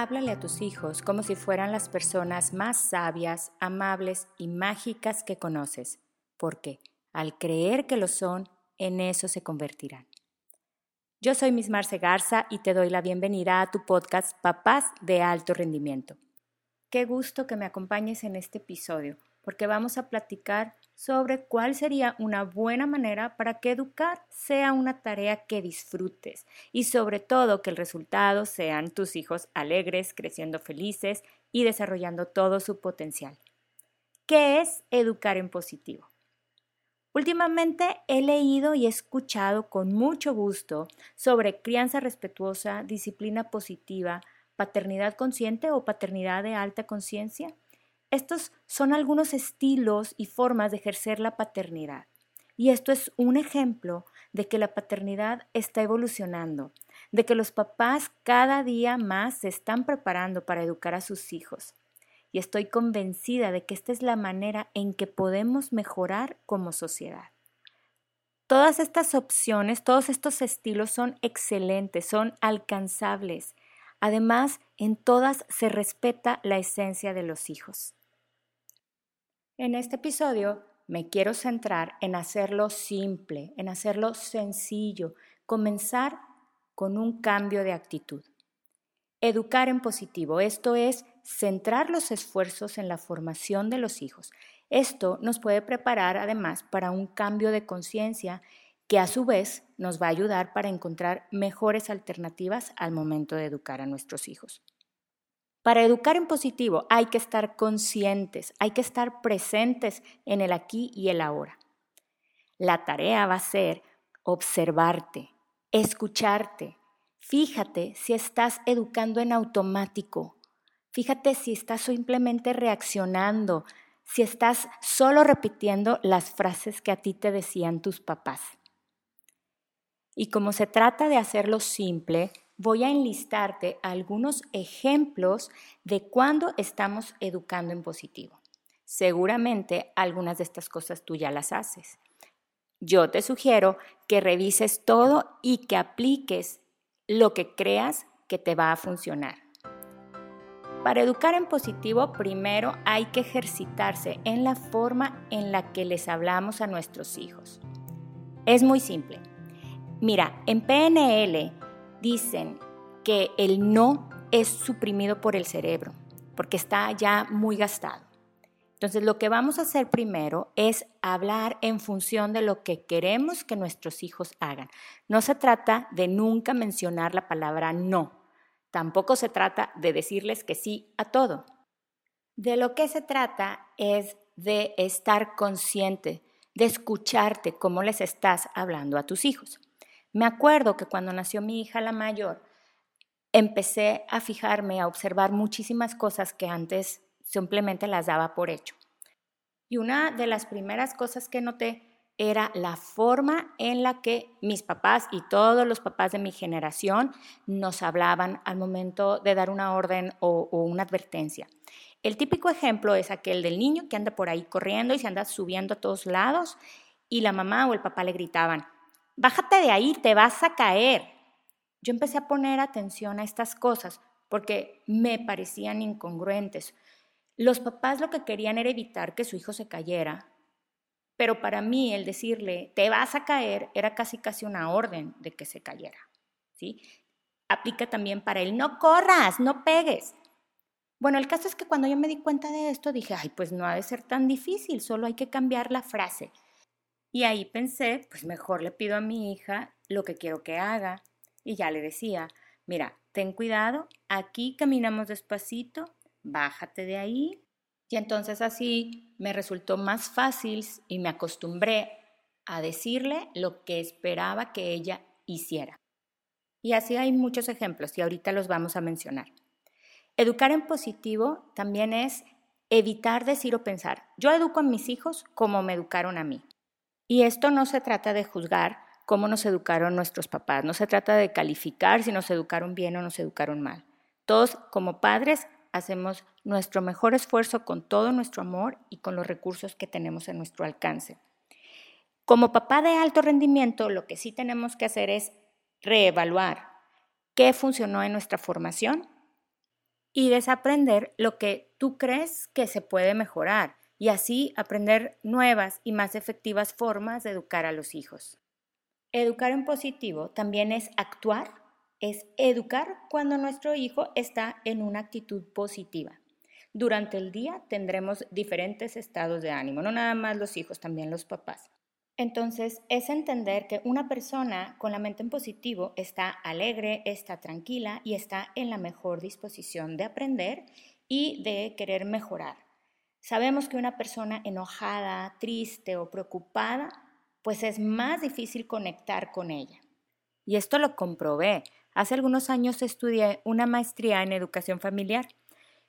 Háblale a tus hijos como si fueran las personas más sabias, amables y mágicas que conoces, porque al creer que lo son, en eso se convertirán. Yo soy Miss Marce Garza y te doy la bienvenida a tu podcast Papás de Alto Rendimiento. Qué gusto que me acompañes en este episodio, porque vamos a platicar sobre cuál sería una buena manera para que educar sea una tarea que disfrutes y sobre todo que el resultado sean tus hijos alegres, creciendo felices y desarrollando todo su potencial. ¿Qué es educar en positivo? Últimamente he leído y escuchado con mucho gusto sobre crianza respetuosa, disciplina positiva, paternidad consciente o paternidad de alta conciencia estos son algunos estilos y formas de ejercer la paternidad. Y esto es un ejemplo de que la paternidad está evolucionando, de que los papás cada día más se están preparando para educar a sus hijos. Y estoy convencida de que esta es la manera en que podemos mejorar como sociedad. Todas estas opciones, todos estos estilos son excelentes, son alcanzables. Además, en todas se respeta la esencia de los hijos. En este episodio me quiero centrar en hacerlo simple, en hacerlo sencillo, comenzar con un cambio de actitud. Educar en positivo, esto es centrar los esfuerzos en la formación de los hijos. Esto nos puede preparar además para un cambio de conciencia que a su vez nos va a ayudar para encontrar mejores alternativas al momento de educar a nuestros hijos. Para educar en positivo hay que estar conscientes, hay que estar presentes en el aquí y el ahora. La tarea va a ser observarte, escucharte. Fíjate si estás educando en automático. Fíjate si estás simplemente reaccionando, si estás solo repitiendo las frases que a ti te decían tus papás. Y como se trata de hacerlo simple, voy a enlistarte algunos ejemplos de cuando estamos educando en positivo. Seguramente algunas de estas cosas tú ya las haces. Yo te sugiero que revises todo y que apliques lo que creas que te va a funcionar. Para educar en positivo, primero hay que ejercitarse en la forma en la que les hablamos a nuestros hijos. Es muy simple. Mira, en PNL dicen que el no es suprimido por el cerebro, porque está ya muy gastado. Entonces, lo que vamos a hacer primero es hablar en función de lo que queremos que nuestros hijos hagan. No se trata de nunca mencionar la palabra no. Tampoco se trata de decirles que sí a todo. De lo que se trata es de estar consciente, de escucharte cómo les estás hablando a tus hijos. Me acuerdo que cuando nació mi hija la mayor, empecé a fijarme, a observar muchísimas cosas que antes simplemente las daba por hecho. Y una de las primeras cosas que noté era la forma en la que mis papás y todos los papás de mi generación nos hablaban al momento de dar una orden o, una advertencia. El típico ejemplo es aquel del niño que anda por ahí corriendo y se anda subiendo a todos lados y la mamá o el papá le gritaban, bájate de ahí, te vas a caer. Yo empecé a poner atención a estas cosas porque me parecían incongruentes. Los papás lo que querían era evitar que su hijo se cayera, pero para mí el decirle, te vas a caer, era casi casi una orden de que se cayera. ¿sí? Aplica también para el no corras, no pegues. Bueno, el caso es que cuando yo me di cuenta de esto dije, ay, pues no ha de ser tan difícil, solo hay que cambiar la frase. Y ahí pensé, pues mejor le pido a mi hija lo que quiero que haga. Y ya le decía, mira, ten cuidado, aquí caminamos despacito, bájate de ahí. Y entonces así me resultó más fácil y me acostumbré a decirle lo que esperaba que ella hiciera. Y así hay muchos ejemplos y ahorita los vamos a mencionar. Educar en positivo también es evitar decir o pensar, yo educo a mis hijos como me educaron a mí. Y esto no se trata de juzgar cómo nos educaron nuestros papás, no se trata de calificar si nos educaron bien o nos educaron mal. Todos como padres hacemos nuestro mejor esfuerzo con todo nuestro amor y con los recursos que tenemos a nuestro alcance. Como papá de alto rendimiento, lo que sí tenemos que hacer es reevaluar qué funcionó en nuestra formación y desaprender lo que tú crees que se puede mejorar y así aprender nuevas y más efectivas formas de educar a los hijos. Educar en positivo también es actuar, es educar cuando nuestro hijo está en una actitud positiva. Durante el día tendremos diferentes estados de ánimo, no nada más los hijos, también los papás. Entonces, es entender que una persona con la mente en positivo está alegre, está tranquila y está en la mejor disposición de aprender y de querer mejorar. Sabemos que una persona enojada, triste o preocupada, pues es más difícil conectar con ella. Y esto lo comprobé. Hace algunos años estudié una maestría en educación familiar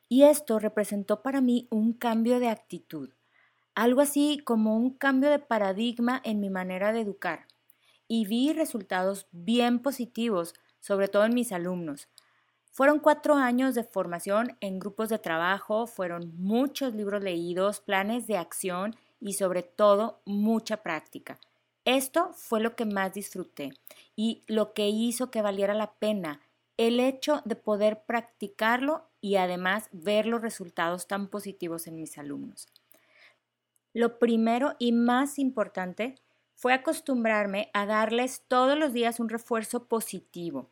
y esto representó para mí un cambio de actitud algo así como un cambio de paradigma en mi manera de educar. Y vi resultados bien positivos, sobre todo en mis alumnos. Fueron cuatro años de formación en grupos de trabajo, fueron muchos libros leídos, planes de acción y sobre todo mucha práctica. Esto fue lo que más disfruté y lo que hizo que valiera la pena el hecho de poder practicarlo y además ver los resultados tan positivos en mis alumnos. Lo primero y más importante fue acostumbrarme a darles todos los días un refuerzo positivo.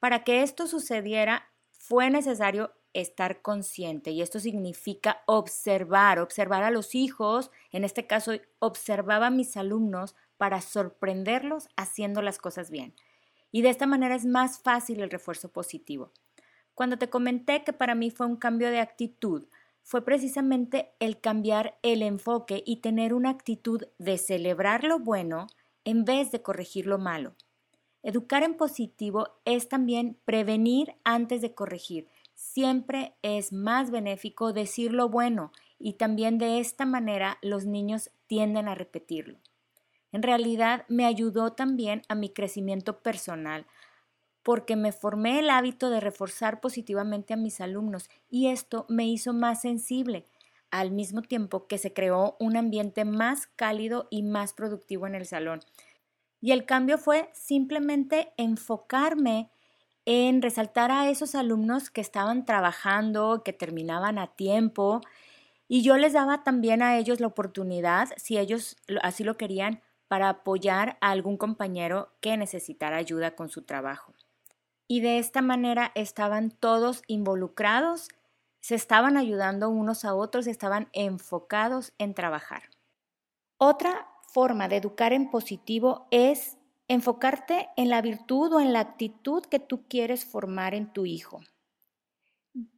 Para que esto sucediera fue necesario estar consciente y esto significa observar, observar a los hijos, en este caso observaba a mis alumnos para sorprenderlos haciendo las cosas bien. Y de esta manera es más fácil el refuerzo positivo. Cuando te comenté que para mí fue un cambio de actitud, fue precisamente el cambiar el enfoque y tener una actitud de celebrar lo bueno en vez de corregir lo malo. Educar en positivo es también prevenir antes de corregir. Siempre es más benéfico decir lo bueno y también de esta manera los niños tienden a repetirlo. En realidad me ayudó también a mi crecimiento personal, porque me formé el hábito de reforzar positivamente a mis alumnos y esto me hizo más sensible, al mismo tiempo que se creó un ambiente más cálido y más productivo en el salón. Y el cambio fue simplemente enfocarme en resaltar a esos alumnos que estaban trabajando, que terminaban a tiempo, y yo les daba también a ellos la oportunidad, si ellos así lo querían, para apoyar a algún compañero que necesitara ayuda con su trabajo y de esta manera estaban todos involucrados, se estaban ayudando unos a otros, estaban enfocados en trabajar. Otra forma de educar en positivo es enfocarte en la virtud o en la actitud que tú quieres formar en tu hijo.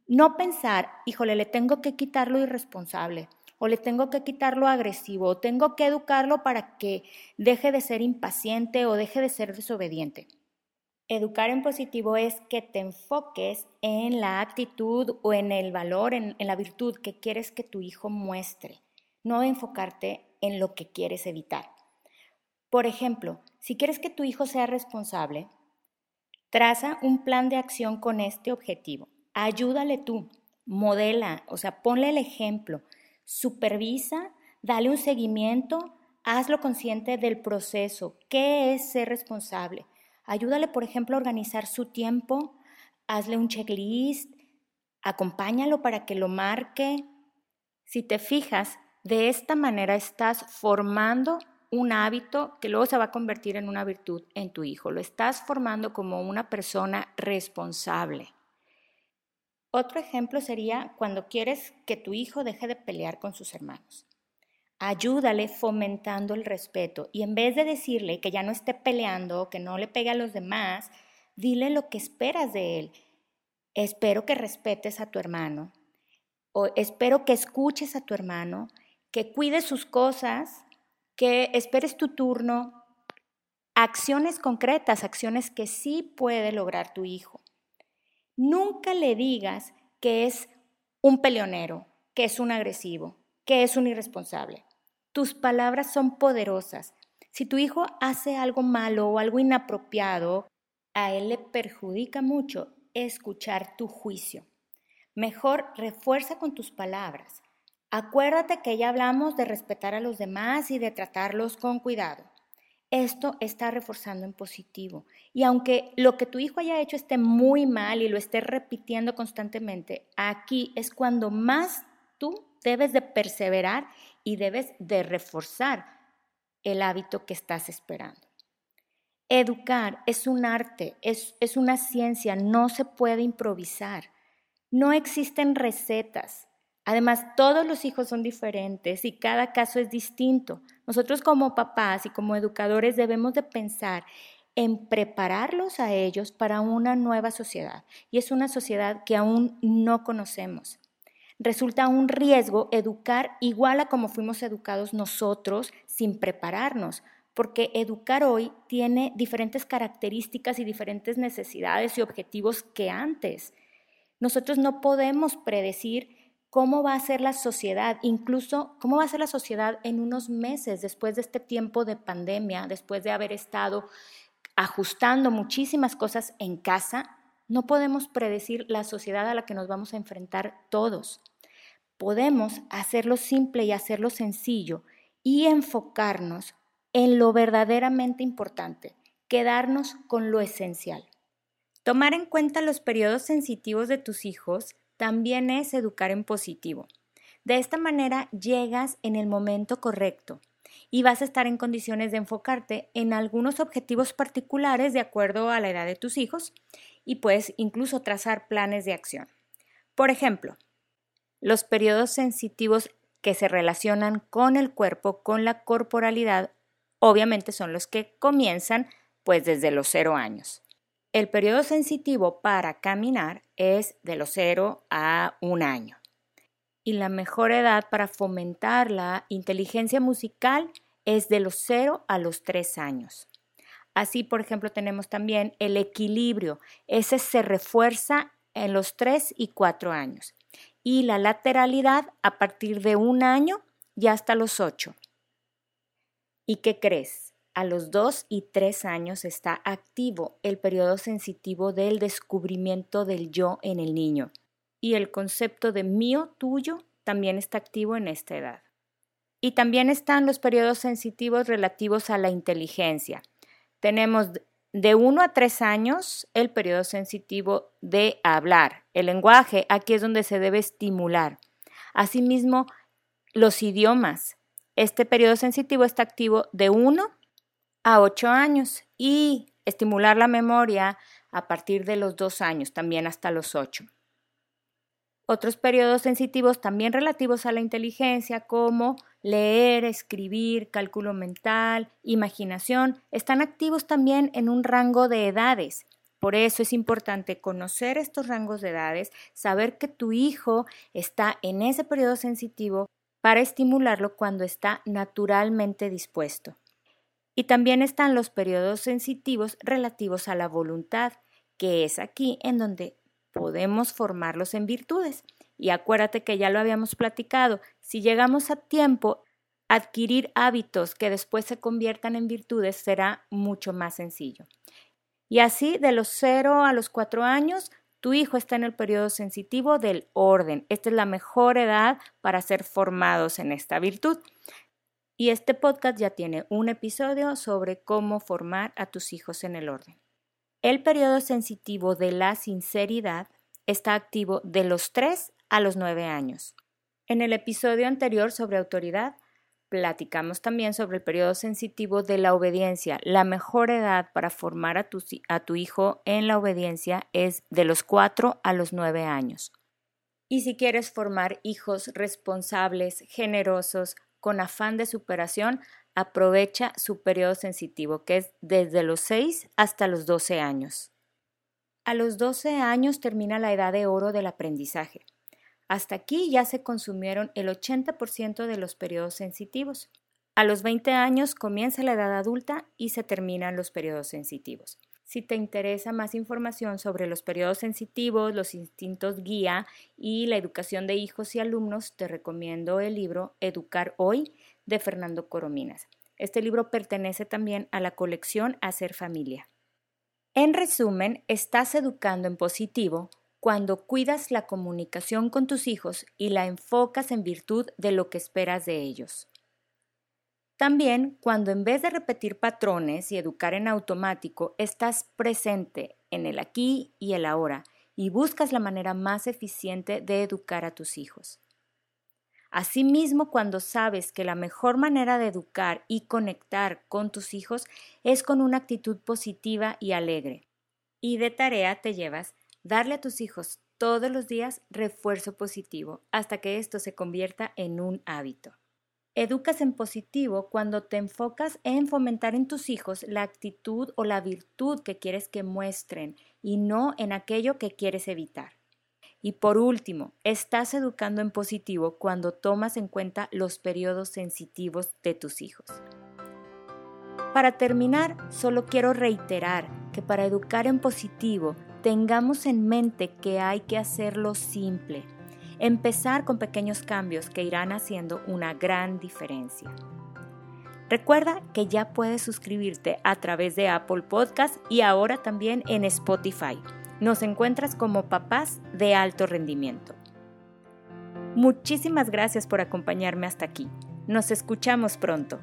No pensar, híjole, le tengo que quitar lo irresponsable, o le tengo que quitar lo agresivo, o tengo que educarlo para que deje de ser impaciente o deje de ser desobediente. Educar en positivo es que te enfoques en la actitud o en el valor, en, la virtud que quieres que tu hijo muestre, no enfocarte en lo que quieres evitar. Por ejemplo, si quieres que tu hijo sea responsable, traza un plan de acción con este objetivo. Ayúdale tú, modela, o sea, ponle el ejemplo, supervisa, dale un seguimiento, hazlo consciente del proceso. ¿Qué es ser responsable? Ayúdale, por ejemplo, a organizar su tiempo, hazle un checklist, acompáñalo para que lo marque. Si te fijas, de esta manera estás formando un hábito que luego se va a convertir en una virtud en tu hijo. Lo estás formando como una persona responsable. Otro ejemplo sería cuando quieres que tu hijo deje de pelear con sus hermanos. Ayúdale fomentando el respeto y en vez de decirle que ya no esté peleando, que no le pegue a los demás, dile lo que esperas de él. Espero que respetes a tu hermano o espero que escuches a tu hermano, que cuides sus cosas, que esperes tu turno. Acciones concretas, acciones que sí puede lograr tu hijo. Nunca le digas que es un peleonero, que es un agresivo, que es un irresponsable. Tus palabras son poderosas. Si tu hijo hace algo malo o algo inapropiado, a él le perjudica mucho escuchar tu juicio. Mejor refuerza con tus palabras. Acuérdate que ya hablamos de respetar a los demás y de tratarlos con cuidado. esto está reforzando en positivo. Y aunque lo que tu hijo haya hecho esté muy mal y lo esté repitiendo constantemente, aquí es cuando más tú debes de perseverar y debes de reforzar el hábito que estás esperando. Educar es un arte, es, es una ciencia, no se puede improvisar. No existen recetas. Además, todos los hijos son diferentes y cada caso es distinto. Nosotros como papás y como educadores debemos de pensar en prepararlos a ellos para una nueva sociedad. Y es una sociedad que aún no conocemos. Resulta un riesgo educar igual a como fuimos educados nosotros sin prepararnos, porque educar hoy tiene diferentes características y diferentes necesidades y objetivos que antes. Nosotros no podemos predecir cómo va a ser la sociedad, incluso cómo va a ser la sociedad en unos meses después de este tiempo de pandemia, después de haber estado ajustando muchísimas cosas en casa, no podemos predecir la sociedad a la que nos vamos a enfrentar todos. Podemos hacerlo simple y hacerlo sencillo y enfocarnos en lo verdaderamente importante, quedarnos con lo esencial. Tomar en cuenta los periodos sensitivos de tus hijos también es educar en positivo. De esta manera llegas en el momento correcto y vas a estar en condiciones de enfocarte en algunos objetivos particulares de acuerdo a la edad de tus hijos y puedes incluso trazar planes de acción. Por ejemplo, los periodos sensitivos que se relacionan con el cuerpo, con la corporalidad, obviamente son los que comienzan pues desde los cero años. El periodo sensitivo para caminar es de los 0 a un año. Y la mejor edad para fomentar la inteligencia musical es de los 0 a los 3 años. Así, por ejemplo, tenemos también el equilibrio. Ese se refuerza en los 3 y 4 años. Y la lateralidad a partir de un año y hasta los 8. ¿Y qué crees? A los 2 y 3 años está activo el periodo sensitivo del descubrimiento del yo en el niño. Y el concepto de mío, tuyo, también está activo en esta edad. Y también están los periodos sensitivos relativos a la inteligencia. Tenemos de 1 a 3 años el periodo sensitivo de hablar. El lenguaje, aquí es donde se debe estimular. Asimismo, los idiomas. Este periodo sensitivo está activo de 1 a 8 años y estimular la memoria a partir de los 2 años, también hasta los 8. Otros periodos sensitivos también relativos a la inteligencia, como leer, escribir, cálculo mental, imaginación, están activos también en un rango de edades. Por eso es importante conocer estos rangos de edades, saber que tu hijo está en ese periodo sensitivo para estimularlo cuando está naturalmente dispuesto. Y también están los periodos sensitivos relativos a la voluntad, que es aquí en donde podemos formarlos en virtudes. Y acuérdate que ya lo habíamos platicado, si llegamos a tiempo, adquirir hábitos que después se conviertan en virtudes será mucho más sencillo. Y así, de los 0 a los 4 años, tu hijo está en el periodo sensitivo del orden. Esta es la mejor edad para ser formados en esta virtud. Y este podcast ya tiene un episodio sobre cómo formar a tus hijos en el orden. El periodo sensitivo de la sinceridad está activo de los 3 a los 9 años. En el episodio anterior sobre autoridad, platicamos también sobre el periodo sensitivo de la obediencia. La mejor edad para formar a tu, a tu hijo en la obediencia es de los 4 a los 9 años. Y si quieres formar hijos responsables, generosos, con afán de superación, aprovecha su periodo sensitivo, que es desde los 6 hasta los 12 años. A los 12 años termina la edad de oro del aprendizaje. Hasta aquí ya se consumieron el 80% de los periodos sensitivos. A los 20 años comienza la edad adulta y se terminan los periodos sensitivos. Si te interesa más información sobre los periodos sensitivos, los instintos guía y la educación de hijos y alumnos, te recomiendo el libro Educar Hoy de Fernando Corominas. Este libro pertenece también a la colección Hacer Familia. En resumen, estás educando en positivo cuando cuidas la comunicación con tus hijos y la enfocas en virtud de lo que esperas de ellos. También cuando en vez de repetir patrones y educar en automático, estás presente en el aquí y el ahora y buscas la manera más eficiente de educar a tus hijos. Asimismo, cuando sabes que la mejor manera de educar y conectar con tus hijos es con una actitud positiva y alegre. Y de tarea te llevas darle a tus hijos todos los días refuerzo positivo hasta que esto se convierta en un hábito. Educas en positivo cuando te enfocas en fomentar en tus hijos la actitud o la virtud que quieres que muestren y no en aquello que quieres evitar. Y por último, estás educando en positivo cuando tomas en cuenta los periodos sensitivos de tus hijos. Para terminar, solo quiero reiterar que para educar en positivo tengamos en mente que hay que hacerlo simple, empezar con pequeños cambios que irán haciendo una gran diferencia. Recuerda que ya puedes suscribirte a través de Apple Podcast y ahora también en Spotify. Nos encuentras como papás de alto rendimiento. Muchísimas gracias por acompañarme hasta aquí. Nos escuchamos pronto.